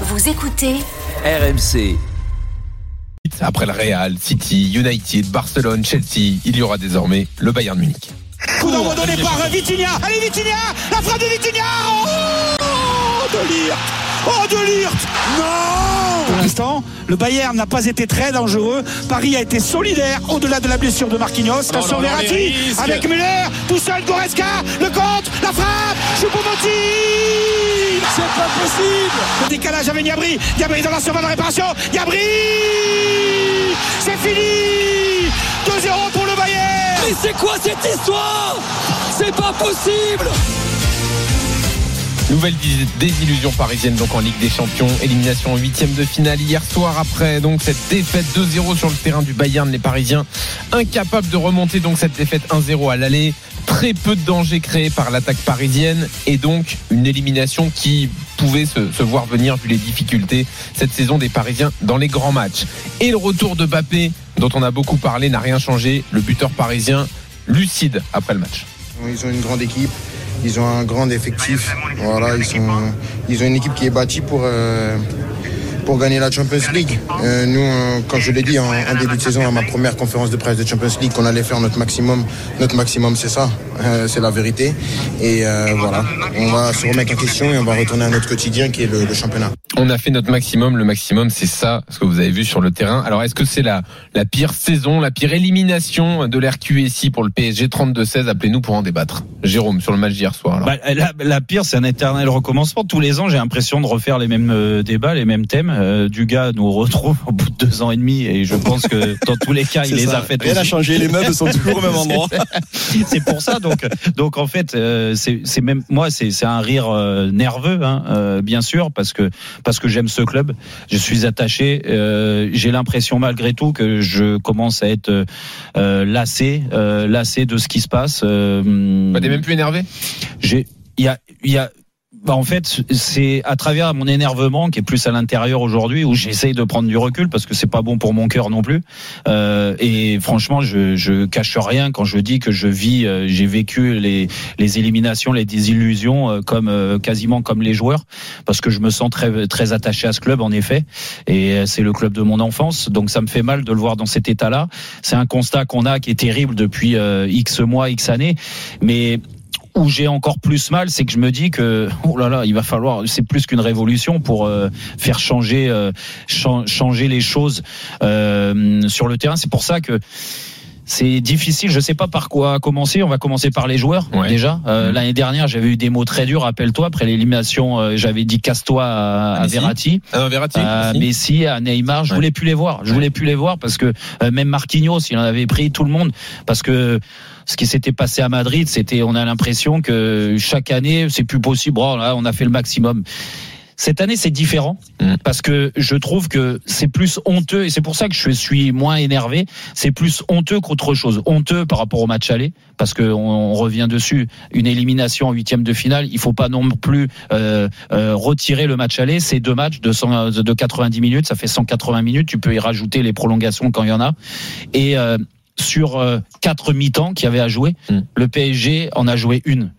Vous écoutez RMC. Après le Real, City, United, Barcelone, Chelsea, il y aura désormais le Bayern Munich. Coup d'envoi donné par Vitinha. Allez Vitinha La frappe de Vitinha Oh De Lirt Oh de Lirt Non Pour l'instant, le Bayern n'a pas été très dangereux. Paris a été solidaire au-delà de la blessure de Marquinhos. Attention Verratti avec Müller, tout seul Goretzka, le compte, la frappe, Choupo-Moting. C'est pas possible. Le décalage avec Niabri, Niabri dans la surface de réparation, Niabri C'est fini. 2-0 pour le Bayern. Mais c'est quoi cette histoire? C'est pas possible Nouvelle désillusion parisienne donc en Ligue des Champions, élimination en huitième de finale hier soir après donc cette défaite 2-0 sur le terrain du Bayern, les Parisiens incapables de remonter cette défaite 1-0 à l'aller, très peu de danger créé par l'attaque parisienne et donc une élimination qui pouvait se, se, voir venir vu les difficultés cette saison des Parisiens dans les grands matchs. Et le retour de Bappé dont on a beaucoup parlé n'a rien changé, le buteur parisien lucide après le match. Ils ont une grande équipe. Ils ont un grand effectif. Voilà, ils, ils ont une équipe qui est bâtie pour, euh, pour gagner la Champions League. Euh, nous, euh, quand je l'ai dit en, en, début de saison, à ma première conférence de presse de Champions League, qu'on allait faire notre maximum. Notre maximum, c'est ça. c'est la vérité. Et voilà, on va se remettre en question et on va retourner à notre quotidien qui est le, le championnat. On a fait notre maximum. Le maximum, c'est ça, ce que vous avez vu sur le terrain. Alors, est-ce que c'est la, la pire saison, la pire élimination de l'RQSI pour le PSG 32-16 Appelez-nous pour en débattre. Jérôme, sur le match d'hier soir. Bah, la, la, pire, c'est un éternel recommencement. Tous les ans, j'ai l'impression de refaire les mêmes euh, débats, les mêmes thèmes. Euh, Dugas nous retrouve au bout de deux ans et demi et je pense que dans tous les cas, il les ça. a fait. Rien n'a changé. Les meubles sont toujours au même endroit. c'est pour ça. Donc, donc en fait, euh, c'est même moi, c'est un rire euh, nerveux, hein, euh, bien sûr, parce que parce que j'aime ce club. Je suis attaché. Euh, J'ai l'impression malgré tout que je commence à être euh, lassé, euh, lassé de ce qui se passe. Euh, bah, T'es même plus énervé? J'ai, il y a, il y a. Bah en fait, c'est à travers mon énervement qui est plus à l'intérieur aujourd'hui où j'essaye de prendre du recul parce que c'est pas bon pour mon cœur non plus. Euh, et franchement, je, je cache rien quand je dis que je vis, euh, j'ai vécu les, les éliminations, les désillusions euh, comme euh, quasiment comme les joueurs parce que je me sens très très attaché à ce club en effet et c'est le club de mon enfance donc ça me fait mal de le voir dans cet état-là. C'est un constat qu'on a qui est terrible depuis euh, X mois, X années, mais où j'ai encore plus mal, c'est que je me dis que oh là là, il va falloir, c'est plus qu'une révolution pour euh, faire changer euh, ch changer les choses euh, sur le terrain. C'est pour ça que c'est difficile. Je sais pas par quoi commencer. On va commencer par les joueurs ouais. déjà. Euh, mmh. L'année dernière, j'avais eu des mots très durs. Rappelle-toi, après l'élimination, euh, j'avais dit casse-toi à, à Verratti, ah, Verratti, à Messi. Messi, à Neymar. Je ouais. voulais plus les voir. Je voulais plus les voir parce que euh, même Marquinhos, il en avait pris tout le monde parce que ce qui s'était passé à Madrid, c'était, on a l'impression que chaque année, c'est plus possible. Oh, là, on a fait le maximum. Cette année, c'est différent mmh. parce que je trouve que c'est plus honteux et c'est pour ça que je suis moins énervé. C'est plus honteux qu'autre chose. Honteux par rapport au match aller parce que on, on revient dessus. Une élimination en huitième de finale, il faut pas non plus euh, euh, retirer le match aller. C'est deux matchs de, 100, de 90 minutes, ça fait 180 minutes. Tu peux y rajouter les prolongations quand il y en a. Et euh, sur euh, quatre mi-temps qu'il y avait à jouer, mmh. le PSG en a joué une.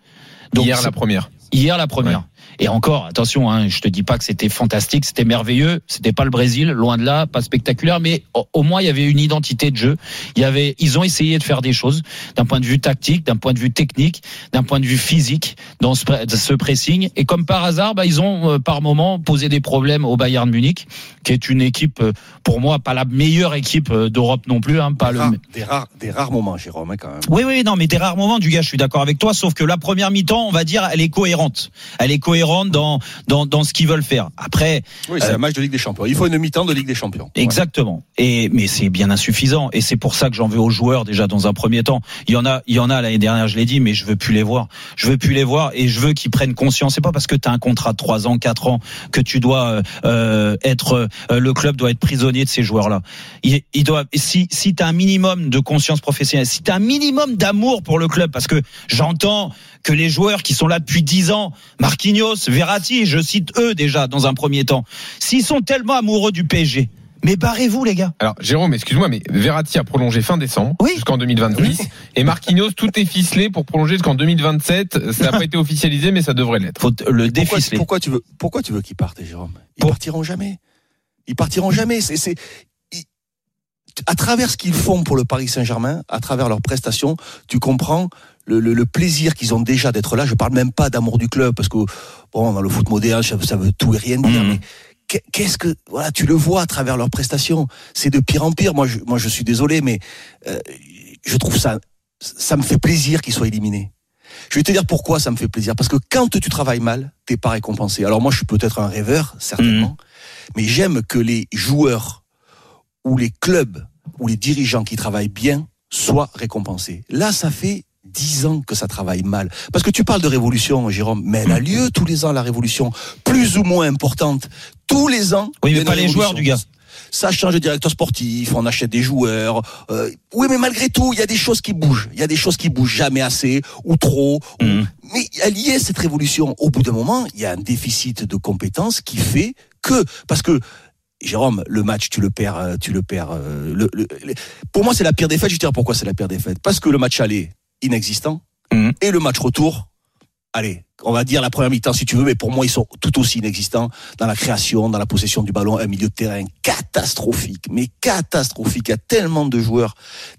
Donc, hier la première. Hier la première. Ouais. Et encore, attention, hein, je te dis pas que c'était fantastique, c'était merveilleux, c'était pas le Brésil, loin de là, pas spectaculaire, mais au, au, moins il y avait une identité de jeu. Il y avait, ils ont essayé de faire des choses d'un point de vue tactique, d'un point de vue technique, d'un point de vue physique dans ce, ce, pressing. Et comme par hasard, bah, ils ont euh, par moment posé des problèmes au Bayern Munich, qui est une équipe, euh, pour moi, pas la meilleure équipe euh, d'Europe non plus. Hein, pas des, le... rares, des, rares, des rares moments, Jérôme, hein, quand même. Oui, oui, non, mais des rares moments, du gars, je suis d'accord avec toi, sauf que la première mi-temps, on va dire, elle est cohérente. Elle est cohérente dans, dans, dans ce qu'ils veulent faire. Après. Oui, c'est euh, un match de Ligue des Champions. Il faut une mi-temps de Ligue des Champions. Exactement. Ouais. Et, mais c'est bien insuffisant. Et c'est pour ça que j'en veux aux joueurs, déjà, dans un premier temps. Il y en a, il y en a l'année dernière, je l'ai dit, mais je veux plus les voir. Je veux plus les voir et je veux qu'ils prennent conscience. C'est pas parce que tu as un contrat de 3 ans, 4 ans que tu dois euh, être, euh, le club doit être prisonnier de ces joueurs-là. Il, il doit, si, si tu as un minimum de conscience professionnelle, si tu as un minimum d'amour pour le club, parce que j'entends que les joueurs qui sont là depuis 10 ans, Marquinhos, Verratti, je cite eux déjà dans un premier temps, s'ils sont tellement amoureux du PSG, Mais barrez-vous, les gars. Alors, Jérôme, excuse-moi, mais Verratti a prolongé fin décembre Oui. jusqu'en 2026. Et Marquinhos, tout est ficelé pour prolonger jusqu'en 2027. Ça n'a pas été officialisé, mais ça devrait l'être. Faut le Pourquoi, déficeler. pourquoi tu veux, pourquoi tu veux qu'ils partent, Jérôme? Ils Pour- partiront jamais. Ils partiront jamais. C'est, à travers ce qu'ils font pour le Paris Saint-Germain, à travers leurs prestations, tu comprends le, le- le plaisir qu'ils ont déjà d'être là. Je parle même pas d'amour du club parce que bon, dans le foot moderne, ça, veut- ça veut tout et rien dire. Mhm. Mais qu'est- qu'est-ce que voilà, tu le vois à travers leurs prestations. C'est de pire en pire. Moi, je, moi, je suis désolé, mais euh, je trouve ça, ça me fait plaisir qu'ils soient éliminés. Je vais te dire pourquoi ça me fait plaisir. Parce que quand tu travailles mal, t'es pas récompensé. Alors moi, je suis peut-être un rêveur, certainement, mais j'aime que les joueurs ou les clubs ou les dirigeants qui travaillent bien soient récompensés. Là, ça fait dix ans que ça travaille mal. Parce que tu parles de révolution, Jérôme, mais elle a lieu tous les ans, la révolution, plus ou moins importante. Tous les ans. Oui, mais pas les joueurs, du gars. Ça change de directeur sportif, on achète des joueurs. euh, oui, mais malgré tout, il y a des choses qui bougent. Il y a des choses qui bougent jamais assez ou trop. Mhm. Mais elle y est cette révolution. Au bout d'un moment, il y a un déficit de compétences qui fait que parce que Jérôme, le match, tu le perds, euh, tu le perds. euh, le- le- le- pour moi, c'est la pire défaite. Je vais te dire pourquoi c'est la pire défaite. Parce que le match aller inexistant Mhm. et le match retour, allez, on va dire la première mi-temps si tu veux, mais pour moi ils sont tout aussi inexistants dans la création, dans la possession du ballon, un milieu de terrain catastrophique, mais catastrophique. Il y a tellement de joueurs,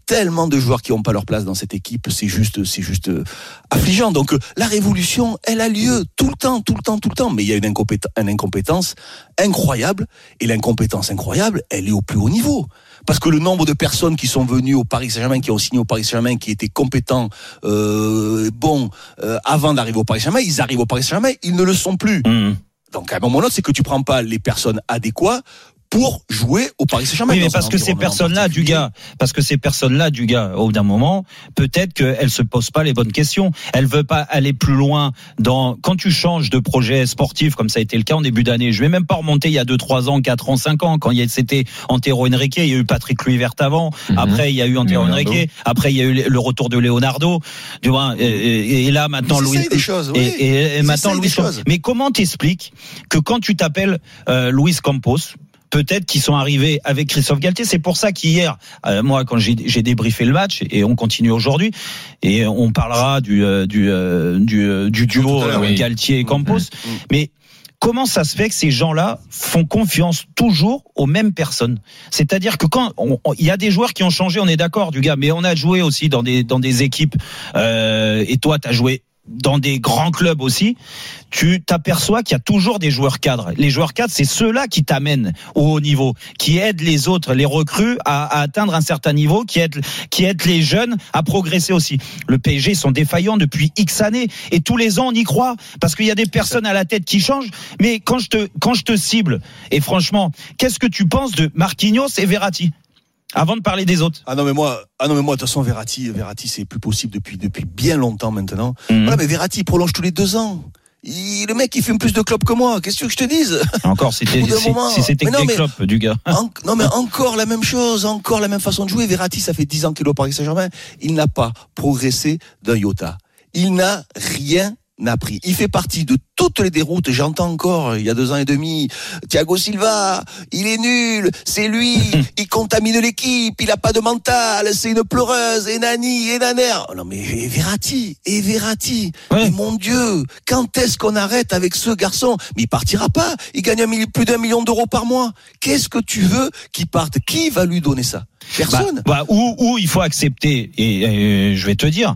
tellement de joueurs qui n'ont pas leur place dans cette équipe, c'est juste, c'est juste euh, affligeant. Donc euh, la révolution, elle a lieu tout le temps, tout le temps, tout le temps, mais il y a une, incompétence, une incompétence incroyable, et l'incompétence incroyable, elle est au plus haut niveau. Parce que le nombre de personnes qui sont venues au Paris Saint-Germain, qui ont signé au Paris Saint-Germain, qui étaient compétents, euh, bons, euh, avant d'arriver au Paris Saint-Germain, ils arrivent au Paris Saint-Germain, ils ne le sont plus. Mhm. Donc à un moment donné, c'est que tu prends pas les personnes adéquates pour jouer au Paris Saint-Germain. Oui, mais parce que ces personnes-là, du gars, parce que ces personnes-là, du gars, au bout d'un moment, peut-être qu'elles se posent pas les bonnes questions. Elles veulent pas aller plus loin dans, quand tu changes de projet sportif, comme ça a été le cas en début d'année, je vais même pas remonter il y a 2, 3 ans, 4 ans, 5 ans, quand il y a, c'était Antero Henrique, il y a eu Patrick Kluivert avant, Mhm. après il y a eu Antero Leonardo. Henrique, après il y a eu le retour de Leonardo, tu vois, et, là maintenant Louis, des choses, oui. et, et- et maintenant Louis des choses. Mais comment t'expliques que quand tu t'appelles euh, Luis Campos, peut-être qu'ils sont arrivés avec Christophe Galtier. C'est pour ça qu'hier, euh, moi, quand j'ai débriefé le match, et on continue aujourd'hui, et on parlera du euh, du euh, du, euh, du duo oui. Galtier et Campos, Mhm. mais Comment ça se fait que ces gens-là font confiance toujours aux mêmes personnes? C'est-à-dire que quand il y a des joueurs qui ont changé, on est d'accord, du gars, mais on a joué aussi dans des dans des équipes. euh, et toi, tu as joué dans des grands clubs aussi, tu t'aperçois qu'il y a toujours des joueurs cadres. Les joueurs cadres, c'est ceux-là qui t'amènent au haut niveau, qui aident les autres, les recrues à, atteindre un certain niveau, qui aident, qui aident les jeunes à progresser aussi. Le PSG, ils sont défaillants depuis X années et tous les ans on y croit parce qu'il y a des personnes à la tête qui changent. Mais quand je te quand je te cible et franchement, qu'est-ce que tu penses de Marquinhos et Verratti? Avant de parler des autres Ah non mais moi, ah non mais moi de toute façon Verratti, Verratti c'est plus possible depuis depuis bien longtemps maintenant. Mhm. Voilà mais Verratti il prolonge tous les deux ans. Il- le mec il fume plus de clopes que moi. Qu'est-ce que je te dise? Encore, c'était si, c'était des mais- clopes du gars. En- non mais encore la même chose, encore la même façon de jouer. Verratti, ça fait 10 ans qu'il est au Paris Saint-Germain. Il n'a pas progressé d'un iota. Il n'a rien appris. Il fait partie de toutes les déroutes. J'entends encore, il y a deux ans et demi, Thiago Silva, il est nul, c'est lui, il contamine l'équipe, il a pas de mental, c'est une pleureuse, et nani, et naner. Oh non mais et Verratti, et Verratti, Ouais. mais mon Dieu, quand est-ce qu'on arrête avec ce garçon? Mais il partira pas, il gagne un plus d'un million d'euros par mois. Qu'est-ce que tu veux qu'il parte? Qui va lui donner ça? Personne. Bah, bah, ou, ou il faut accepter, et, et je vais te dire,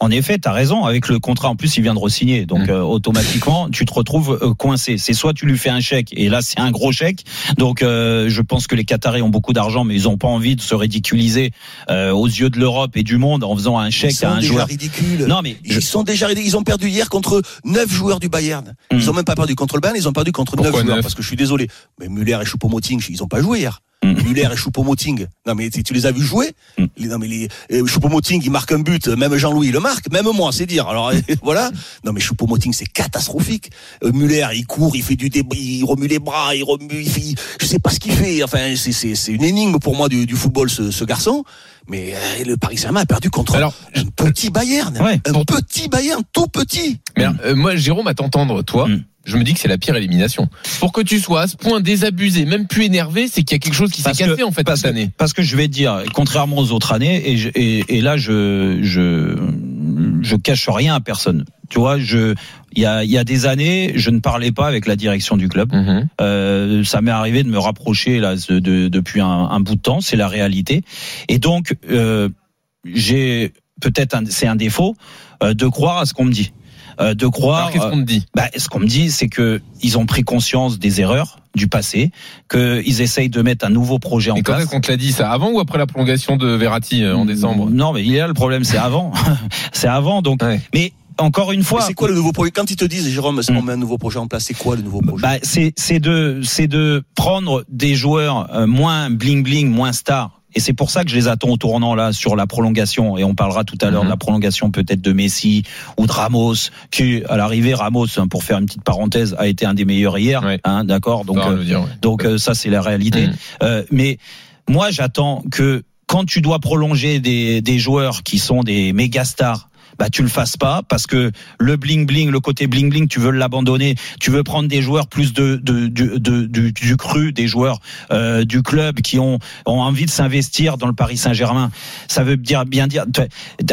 en effet, tu as raison, avec le contrat, en plus, il vient de re-signer, donc Mm. euh, automatiquement, tu te retrouves euh, coincé. C'est soit tu lui fais un chèque, et là, c'est un gros chèque, donc euh, je pense que les Qataris ont beaucoup d'argent, mais ils ont pas envie de se ridiculiser euh, aux yeux de l'Europe et du monde en faisant un chèque à un déjà joueur. ridicules. Non, mais je- Ils sont déjà ridicules. Ils ont perdu hier contre neuf joueurs du Bayern. Ils Mm. ont même pas perdu contre le Bayern, ils ont perdu contre neuf Pourquoi joueurs. neuf Parce que je suis désolé. Mais Muller et Choupo-Moting, ils ont pas joué hier. Mm. Muller et Choupo-Moting. Non mais tu tu les as vus jouer Mm. Les- Non mais les euh, Choupo-Moting, il marque un but. Même Jean-Louis le marque. Même moi, c'est dire. Alors voilà. Non mais Choupo-Moting, c'est catastrophique. Euh, Muller, il court, il fait du débris, il remue les bras, il remue, il fait, je sais pas ce qu'il fait. Enfin, c'est une énigme pour moi du, du football ce, ce garçon. Mais euh, le Paris Saint-Germain a perdu contre Alors, un petit Bayern. Ouais, un petit Bayern, tout petit. Mais euh, moi, Jérôme, à t'entendre, toi, Mm. Je me dis que c'est la pire élimination. Pour que tu sois à ce point désabusé, même plus énervé, c'est qu'il y a quelque chose qui s'est cassé en fait parce cette que- année. Parce que je vais te dire, contrairement aux autres années, et, je- et, et là je je je cache rien à personne. Tu vois, je il y a y a des années, je ne parlais pas avec la direction du club. Mhm. Euh, ça m'est arrivé de me rapprocher là de, de- depuis un, un bout de temps, c'est la réalité. Et donc euh, j'ai peut-être c'est un défaut euh, de croire à ce qu'on me dit, de croire. Alors qu'est-ce qu'on te dit Bah, ce qu'on me dit, c'est que ils ont pris conscience des erreurs du passé, qu'ils essayent de mettre un nouveau projet en Et quand place. est-ce qu'on te l'a dit ça Avant ou après la prolongation de Verratti euh, en décembre Non, mais il est là le problème, c'est avant. c'est avant, donc. Ouais. Mais encore une Mais fois, C'est quoi le nouveau projet? Quand ils te disent, Jérôme, Hmm. on met un nouveau projet en place, c'est quoi le nouveau projet? Bah, c'est c'est de c'est de prendre des joueurs euh, moins bling bling, moins stars. Et c'est pour ça que je les attends au tournant là sur la prolongation. Et on parlera tout à l'heure Mhm. de la prolongation peut-être de Messi ou de Ramos, qui à l'arrivée Ramos, hein, pour faire une petite parenthèse, a été un des meilleurs hier. Hein, D'accord? Donc euh, dire. Donc euh, ça, c'est la réalité. Mhm. Euh, mais moi, j'attends que quand tu dois prolonger des, des joueurs qui sont des méga stars, bah tu le fasses pas parce que le bling bling, le côté bling bling, tu veux l'abandonner. Tu veux prendre des joueurs plus de, de, de- du, du cru, des joueurs euh, du club qui ont, ont envie de s'investir dans le Paris Saint-Germain. Ça veut dire bien dire. tu-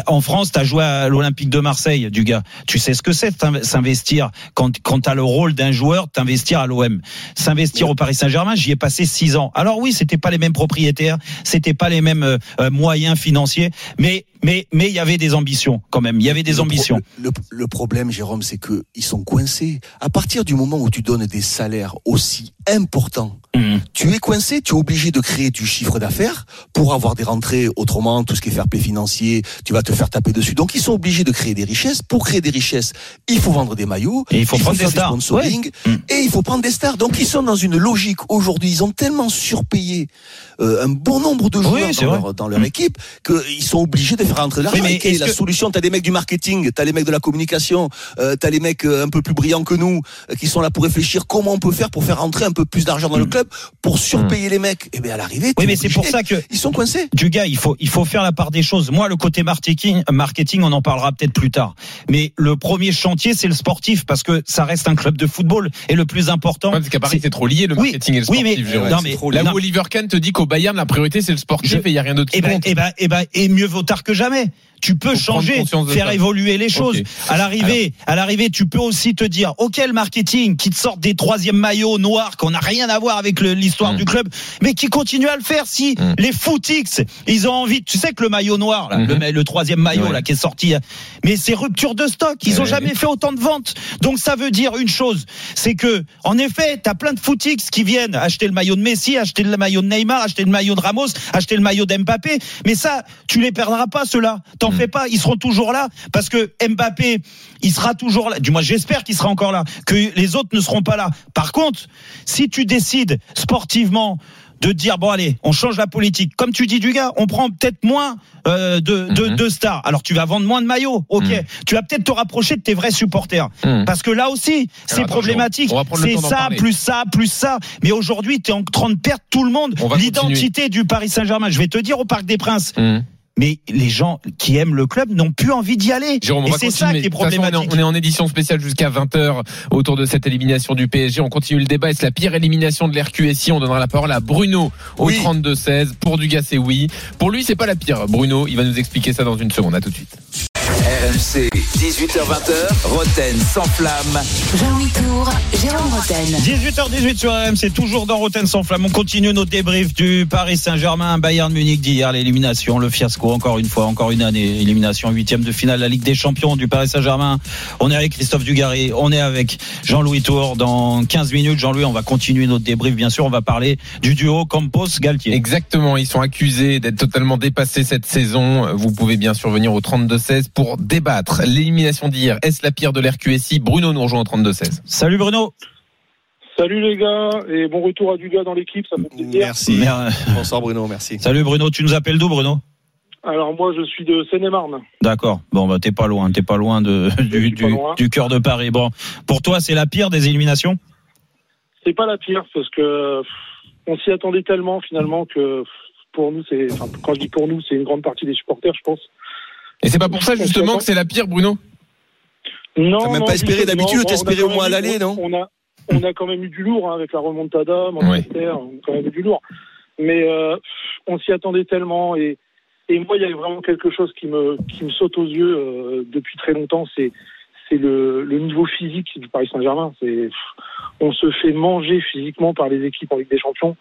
En France, tu as joué à l'Olympique de Marseille, du gars. Tu sais ce que c'est s'investir quand quand t'as le rôle d'un joueur, t'investir à l'OM, s'investir au Paris Saint-Germain. J'y ai passé six ans. Alors oui, c'était pas les mêmes propriétaires, c'était pas les mêmes euh, euh, moyens financiers, mais mais mais il y avait des ambitions quand même. Il y avait des Le pro- ambitions. Le, le problème, Jérôme, c'est que ils sont coincés. À partir du moment où tu donnes des salaires aussi importants, Mhm. tu es coincé, tu es obligé de créer du chiffre d'affaires pour avoir des rentrées. Autrement, tout ce qui est fair play financier, tu vas te faire taper dessus. Donc, ils sont obligés de créer des richesses. Pour créer des richesses, il faut vendre des maillots, Et il faut prendre faire des stars. du sponsoring, Ouais. Mm. et il faut prendre des stars. Donc, ils sont dans une logique aujourd'hui. Ils ont tellement surpayé euh, un bon nombre de joueurs dans leur, dans leur Mm. équipe qu'ils sont obligés de faire rentrer l'argent. Mais est la que- solution? T'as des mecs du marketing, t'as les mecs de la communication, euh, t'as les mecs euh, un peu plus brillants que nous euh, qui sont là pour réfléchir comment on peut faire pour faire rentrer un peu plus d'argent dans le club pour surpayer les mecs. Et bien à l'arrivée. Oui, mais c'est pour ça que ils sont coincés. du gars, il faut il faut faire la part des choses. Moi, le côté marketing, marketing, on en parlera peut-être plus tard. Mais le premier chantier, c'est le sportif parce que ça reste un club de football et le plus important. Ouais, parce qu'à Paris, c'est- trop lié le Oui, marketing et le oui, sportif. mais- Jérôme. non, C'est mais- trop lié. Là non. où Oliver Kahn te dit qu'au Bayern, la priorité c'est le sportif Je- et il n'y a rien d'autre Eh ben, eh ben, eh ben, et mieux vaut tard que jamais. Tu peux changer, faire ça. évoluer les choses. À l'arrivée, à l'arrivée, tu peux aussi te dire, ok, le marketing qui te sort des troisièmes maillots noirs qu'on n'a rien à voir avec l'histoire Mm. du club, mais qui continue à le faire. Si Mm. les footix, ils ont envie, tu sais que le maillot noir, là, le, le troisième maillot Ouais. là qui est sorti, mais c'est rupture de stock. Ils ont Ouais. jamais fait autant de ventes. Donc ça veut dire une chose, c'est que en effet, t'as plein de footix qui viennent acheter le maillot de Messi, acheter le maillot de Neymar, acheter le maillot de Ramos, acheter le maillot d'Mbappé. Mais ça, tu les perdras pas ceux-là. T'en. Fais pas, ils seront toujours là parce que Mbappé, il sera toujours là. Du moins, j'espère qu'il sera encore là, que les autres ne seront pas là. Par contre, si tu décides sportivement de dire bon allez, on change la politique. Comme tu dis du gars, on prend peut-être moins euh, de, de, Mhm. de stars. Alors tu vas vendre moins de maillots, ok. Mhm. Tu vas peut-être te rapprocher de tes vrais supporters. Hum. Parce que là aussi, c'est problématique. C'est ça, plus ça, plus ça. Mais aujourd'hui, tu es en train de perdre tout le monde. L'identité du Paris Saint-Germain. Je vais te dire au Parc des Princes. Mais les gens qui aiment le club n'ont plus envie d'y aller. Jérôme, Et c'est ça qui est De toute façon, on est en- problématique. on est en édition spéciale jusqu'à 20h autour de cette élimination du PSG. On continue le débat. Est-ce la pire élimination de l'RQSI On donnera la parole à Bruno au Oui. 32-16. Pour Dugas, c'est oui. Pour lui, c'est pas la pire. Bruno, il va nous expliquer ça dans une seconde. À tout de suite. RMC, 18h20h, Roten sans flamme. Jean-Louis Tour, Jérôme Roten. 18h18 sur RM, c'est toujours dans Rotten sans flamme. On continue notre débrief du Paris Saint-Germain, Bayern Munich d'hier, l'élimination, le fiasco, encore une fois, encore une année, élimination huitième de finale la Ligue des Champions du Paris Saint-Germain. On est avec Christophe Dugarry, on est avec Jean-Louis Tour. Dans 15 minutes, Jean-Louis, on va continuer notre débrief. Bien sûr, on va parler du duo Campos-Galtier. Exactement. Ils sont accusés d'être totalement dépassés cette saison. Vous pouvez bien sûr venir au 32-16 pour débattre. L'élimination d'hier, est-ce la pire de l'RQSI Bruno nous rejoint au 32-16. Salut Bruno. Salut les gars et bon retour à Dugas dans l'équipe, ça fait plaisir. Merci. Mer- Bonsoir Bruno, merci. Salut Bruno, tu nous appelles d'où Bruno? Alors moi je suis de Seine-et-Marne. D'accord. Bon, bah, t'es pas loin, t'es pas loin de, du, suis pas du, loin. du cœur de Paris. Bon, pour toi, c'est la pire des éliminations? C'est pas la pire parce que pff, on s'y attendait tellement finalement que pff, pour nous c'est enfin, quand je dis pour nous c'est une grande partie des supporters je pense. Et c'est pas pour ça justement que c'est la pire, Bruno? Non, T'as même non, pas espéré d'habitude, on a t'espérais au moins à l'aller, non on a, on a quand même eu du lourd hein, avec la remontada, Manchester, on a quand même eu du lourd. Mais euh, on s'y attendait tellement et, et moi il y avait vraiment quelque chose qui me qui me saute aux yeux euh, depuis très longtemps, c'est c'est le, le niveau physique du Paris Saint-Germain. C'est on se fait manger physiquement par les équipes en Ligue des Champions.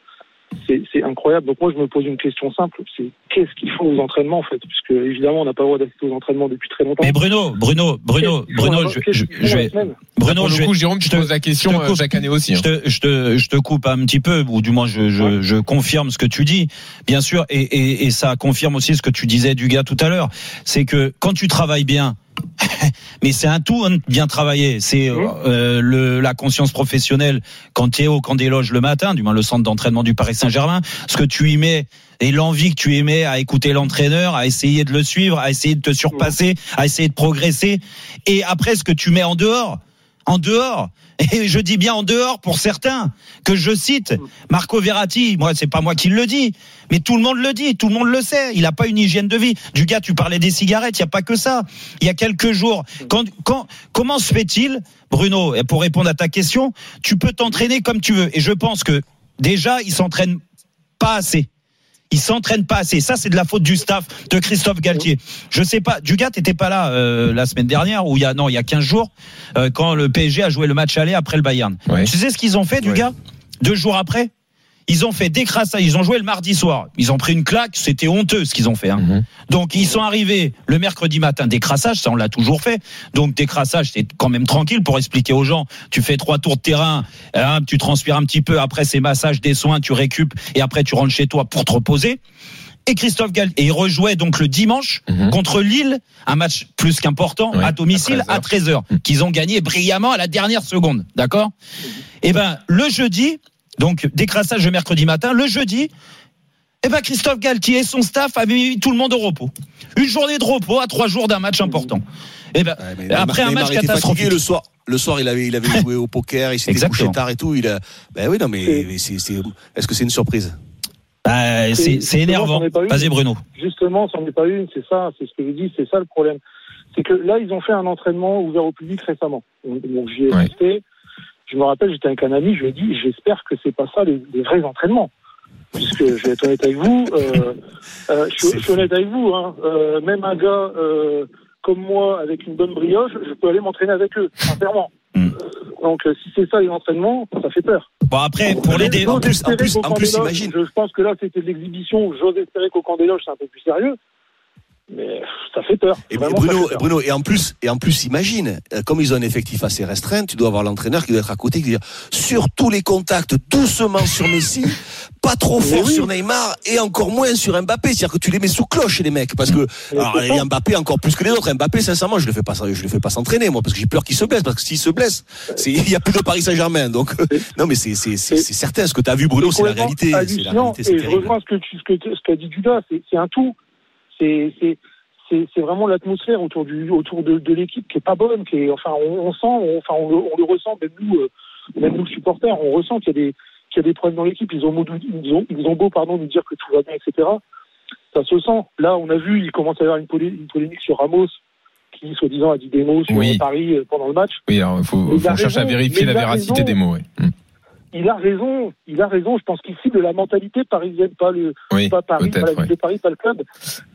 C'est incroyable. Donc moi je me pose une question simple, c'est qu'est-ce qu'il faut aux entraînements en fait, puisque évidemment on n'a pas le droit d'assister aux entraînements depuis très longtemps. Mais Bruno, Bruno, Bruno, qu'ils font Bruno, je, je, qu'ils font je vais, Bruno, Pour je coup, Jérôme, tu je te- poses la question je te euh, coupe. chaque année aussi. hein. Je te, je, te, je te coupe un petit peu, ou du moins je, je, je confirme ce que tu dis, bien sûr, et, et, et ça confirme aussi ce que tu disais du gars tout à l'heure. C'est que quand tu travailles bien, mais c'est un tout hein, bien travailler. C'est euh, le, la conscience professionnelle quand tu es au camp des loges le matin, du moins le centre d'entraînement du Paris Saint-Germain, ce que tu y mets et l'envie que tu y mets à écouter l'entraîneur, à essayer de le suivre, à essayer de te surpasser, à essayer de progresser, et après ce que tu mets en dehors en dehors. Et je dis bien en dehors pour certains que je cite Marco Verratti. Moi, c'est pas moi qui le dis, mais tout le monde le dit, tout le monde le sait. Il a pas une hygiène de vie. Du gars, tu parlais des cigarettes. Il y a pas que ça. Il y a quelques jours, quand, quand, comment se fait-il, Bruno, pour répondre à ta question, tu peux t'entraîner comme tu veux. Et je pense que déjà, il s'entraîne pas assez. Il s'entraîne pas assez. Ça, c'est de la faute du staff de Christophe Galtier. Je sais pas. Dugat t'étais pas là euh, la semaine dernière ou il y a non, il y a 15 jours euh, quand le PSG a joué le match aller après le Bayern. Ouais. Tu sais ce qu'ils ont fait, Dugat? Deux jours après, ils ont fait des crassages. Ils ont joué le mardi soir. Ils ont pris une claque. C'était honteux ce qu'ils ont fait. Hein. Mhm. Donc ils sont arrivés le mercredi matin des crassages, ça on l'a toujours fait. Donc des crassages, c'est quand même tranquille pour expliquer aux gens. Tu fais trois tours de terrain, hein, tu transpires un petit peu. Après ces massages, des soins, tu récupes et après tu rentres chez toi pour te reposer. Et Christophe Gall et il rejouait donc le dimanche Mhm. contre Lille, un match plus qu'important à domicile à à 13h, qu'ils ont gagné brillamment à la dernière seconde, d'accord? Et ben le jeudi, donc décrassage le mercredi matin, le jeudi, eh ben Christophe Galtier et son staff avaient mis tout le monde au repos. Une journée de repos à trois jours d'un match important. Eh ben Ouais, après un match catastrophique. fatigué le soir. Le soir, il avait, il avait joué au poker, il s'était couché tard et tout. Il a, ben oui, non, mais, mais c'est, c'est, est-ce que c'est une surprise? Bah, c'est c'est énervant. Vas-y Bruno. Justement, c'en est pas une, c'est ça, c'est ce que je dis, c'est ça le problème. C'est que là, ils ont fait un entraînement ouvert au public récemment. Donc, donc, j'y ai Ouais. assisté. Je me rappelle, j'étais avec un ami, je lui ai dit, j'espère que c'est pas ça les, les vrais entraînements. Puisque je vais être honnête avec vous, euh, euh, je, suis- je suis honnête avec vous, hein, euh, même un gars comme moi, avec une bonne brioche, je peux aller m'entraîner avec eux, sincèrement. Hmm. Donc, si c'est ça les entraînements, ça fait peur. Bon après pour les dé- en plus- en plus- en plus, imagine. Je pense que là, c'était de l'exhibition. J'ose espérer qu'au camp des loges, c'est un peu plus sérieux. Mais ça fait peur. Et Vraiment, Bruno, peur. Bruno, et en plus, et en plus, imagine, euh, comme ils ont un effectif assez restreint, tu dois avoir l'entraîneur qui doit être à côté, qui doit dire, sur tous les contacts, doucement sur Messi, pas trop Mais fort oui. sur Neymar, et encore moins sur Mbappé. C'est-à-dire que tu les mets sous cloche, les mecs, parce que, alors, et. Mbappé encore plus que les autres. Mbappé, sincèrement, je le fais pas, je le fais pas s'entraîner, moi, parce que j'ai peur qu'il se blesse, parce que s'il se blesse, c'est, il y a plus de Paris Saint-Germain. Donc, euh, non, mais c'est, certain. Ce que tu as vu, Bruno, c'est la réalité. La réalité, Et je rejoins ce que tu, ce que, dit. C'est, c'est un tout. C'est, c'est, vraiment l'atmosphère autour du, autour de, de l'équipe qui est pas bonne, qui est, enfin, on, on sent, on, enfin, on le, on le ressent, même nous, euh, même nous supporters, on ressent qu'il y a des, qu'il y a des problèmes dans l'équipe. Ils ont, beau- ils ont, ils ont beau, pardon, nous dire que tout va bien, etc. Ça se sent. Là, on a vu, il commence à y avoir une, polé- une polémique sur Ramos, qui soi-disant a dit des mots sur Oui. Paris euh, pendant le match. Oui, alors, il faut, chercher à vérifier la véracité raison. des mots. ouais. Il a raison, il a raison. Je pense qu'il cible la mentalité parisienne, pas le, Oui, pas Paris, pas la ville de Paris, pas le club.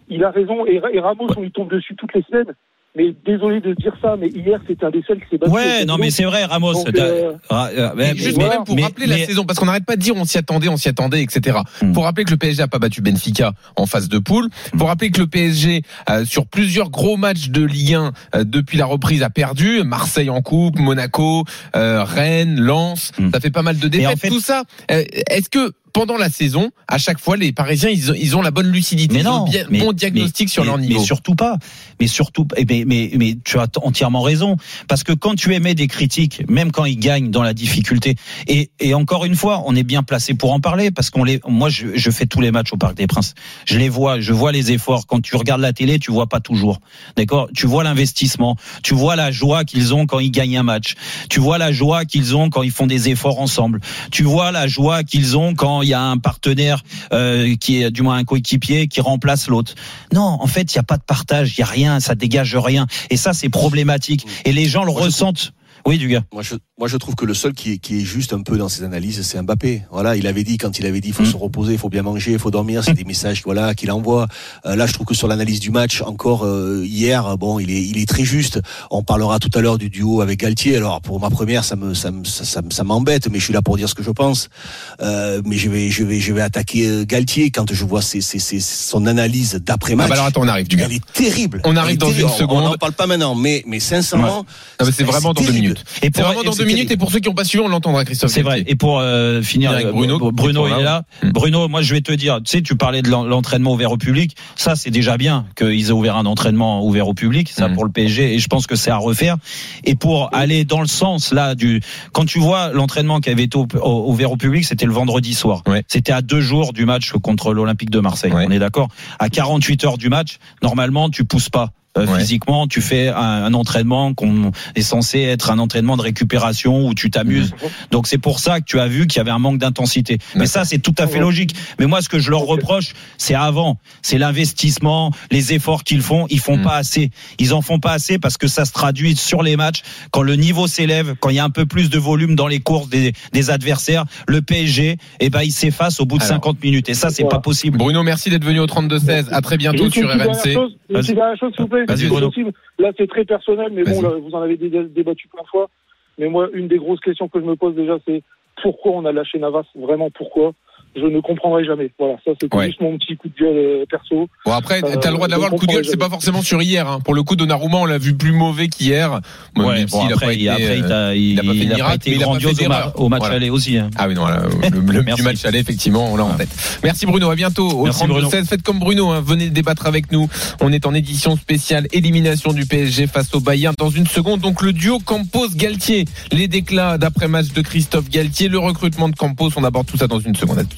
Il a raison. Et, et Ramos, on lui tombe dessus toutes les semaines. Mais désolé de dire ça, mais hier, c'était un des seuls qui s'est battu. Ouais, non mais c'est vrai Ramos. Donc, euh, Ah, euh, mais- juste mais- même pour mais- rappeler la mais- saison, parce qu'on n'arrête pas de dire on s'y attendait, on s'y attendait, etc. Hmm. Pour rappeler que le PSG a pas battu Benfica en phase de poule. Pour rappeler que le PSG euh, sur plusieurs gros matchs de Ligue 1 euh, depuis la reprise a perdu. Marseille en coupe, Monaco, euh, Rennes, Lens. Hmm. Ça fait pas mal de défaites. en fait- Tout ça. euh, Est-ce que pendant la saison, à chaque fois, les Parisiens, ils ont, ils ont la bonne lucidité, Mais ils ont non, le mais- bon diagnostic sur mais- leur niveau. Mais surtout pas. Mais surtout, ben, mais, mais tu as entièrement raison. Parce que quand tu émets des critiques, même quand ils gagnent dans la difficulté, et, et encore une fois, on est bien placé pour en parler, parce qu'on les, moi, je, je fais tous les matchs au Parc des Princes. Je les vois, je vois les efforts. Quand tu regardes la télé, tu vois pas toujours. D'accord? Tu vois l'investissement. Tu vois la joie qu'ils ont quand ils gagnent un match. Tu vois la joie qu'ils ont quand ils font des efforts ensemble. Tu vois la joie qu'ils ont quand quand il y a un partenaire euh, qui est du moins un coéquipier qui remplace l'autre. Non, en fait, il y a pas de partage, il y a rien, ça dégage rien. Et ça, c'est problématique. Et les gens le ressentent. Oui, du gars. Moi je, moi, je trouve que le seul qui est, qui est juste un peu dans ses analyses, c'est Mbappé. Voilà, il avait dit quand il avait dit, il faut Mm. se reposer, il faut bien manger, il faut dormir. C'est des messages, voilà, qu'il envoie. Euh, là, je trouve que sur l'analyse du match, encore euh, hier, bon, il est, il est très juste. On parlera tout à l'heure du duo avec Galtier. Alors, pour ma première, ça me, ça me, ça, ça, me- ça m'embête, mais je suis là pour dire ce que je pense. Euh, mais je vais, je vais, je vais attaquer euh, Galtier quand je vois ses, ses, ses- son analyse d'après Ah match. bah alors attends, on arrive du gars. Elle est terrible. On arrive dans terrible. une seconde. On n'en parle pas maintenant, mais, mais sincèrement, c'est vraiment dans deux terrible. Minutes. Et pour- vraiment dans deux minutes et pour ceux qui n'ont pas suivi, on l'entendra Christophe. C'est vrai. Et pour euh, finir, Avec euh, Bruno, Bruno, est il est là. Mm. Bruno, moi je vais te dire, tu sais, tu parlais de l'en- l'entraînement ouvert au public. Ça, c'est déjà bien qu'ils aient ouvert un entraînement ouvert au public. Ça Mm. pour le PSG, et je pense que c'est à refaire. Et pour aller dans le sens là du, quand tu vois l'entraînement qui avait été ouvert au public, c'était le vendredi soir. Ouais. C'était à deux jours du match contre l'Olympique de Marseille. Ouais. On est d'accord? À 48 heures du match, normalement, tu pousses pas. Euh, Ouais. Physiquement, tu fais un, un entraînement qu'on est censé être un entraînement de récupération où tu t'amuses. Donc c'est pour ça que tu as vu qu'il y avait un manque d'intensité. Mais ça, c'est tout à fait logique. Mais moi, ce que je leur reproche, c'est avant, c'est l'investissement, les efforts qu'ils font. Ils font Mm. pas assez. Ils en font pas assez parce que ça se traduit sur les matchs quand le niveau s'élève, quand il y a un peu plus de volume dans les courses des, des adversaires. Le PSG, eh ben, il s'efface au bout de Alors. 50 minutes. Et ça, c'est Voilà. pas possible. Bruno, merci d'être venu au 32-16. À très bientôt sur RMC. chose, Une Vas-y. petite dernière chose, s'il vous plaît. C'est possible. Là, c'est très personnel, mais bon, là, vous en avez dé- débattu plein de fois. Mais moi, une des grosses questions que je me pose déjà, c'est pourquoi on a lâché Navas? Vraiment, pourquoi? Je ne comprendrai jamais. Voilà, ça, c'était Ouais. juste mon petit coup de gueule euh, perso. Bon après, Euh, t'as le droit d'avoir le coup de gueule, c'est pas forcément sur hier. Hein. Pour le coup, Donnarumma, on l'a vu plus mauvais qu'hier. Bon, Ouais, bon, a après, pas il, été, après, il, euh, t'a- il, il a pas fait de il a miracle, été mais il a pas fait au, ma- au match Voilà. aller aussi. hein. Ah oui, non, là, le, le du match aller, effectivement, on l'a en tête. Merci Bruno, à bientôt au Merci, 32 Bruno. 16. Faites comme Bruno, hein, venez débattre avec nous. On est en édition spéciale élimination du PSG face au Bayern dans une seconde. Donc le duo Campos-Galtier, les déclats d'après-match de Christophe Galtier, le recrutement de Campos, on aborde tout ça dans une seconde. À tout.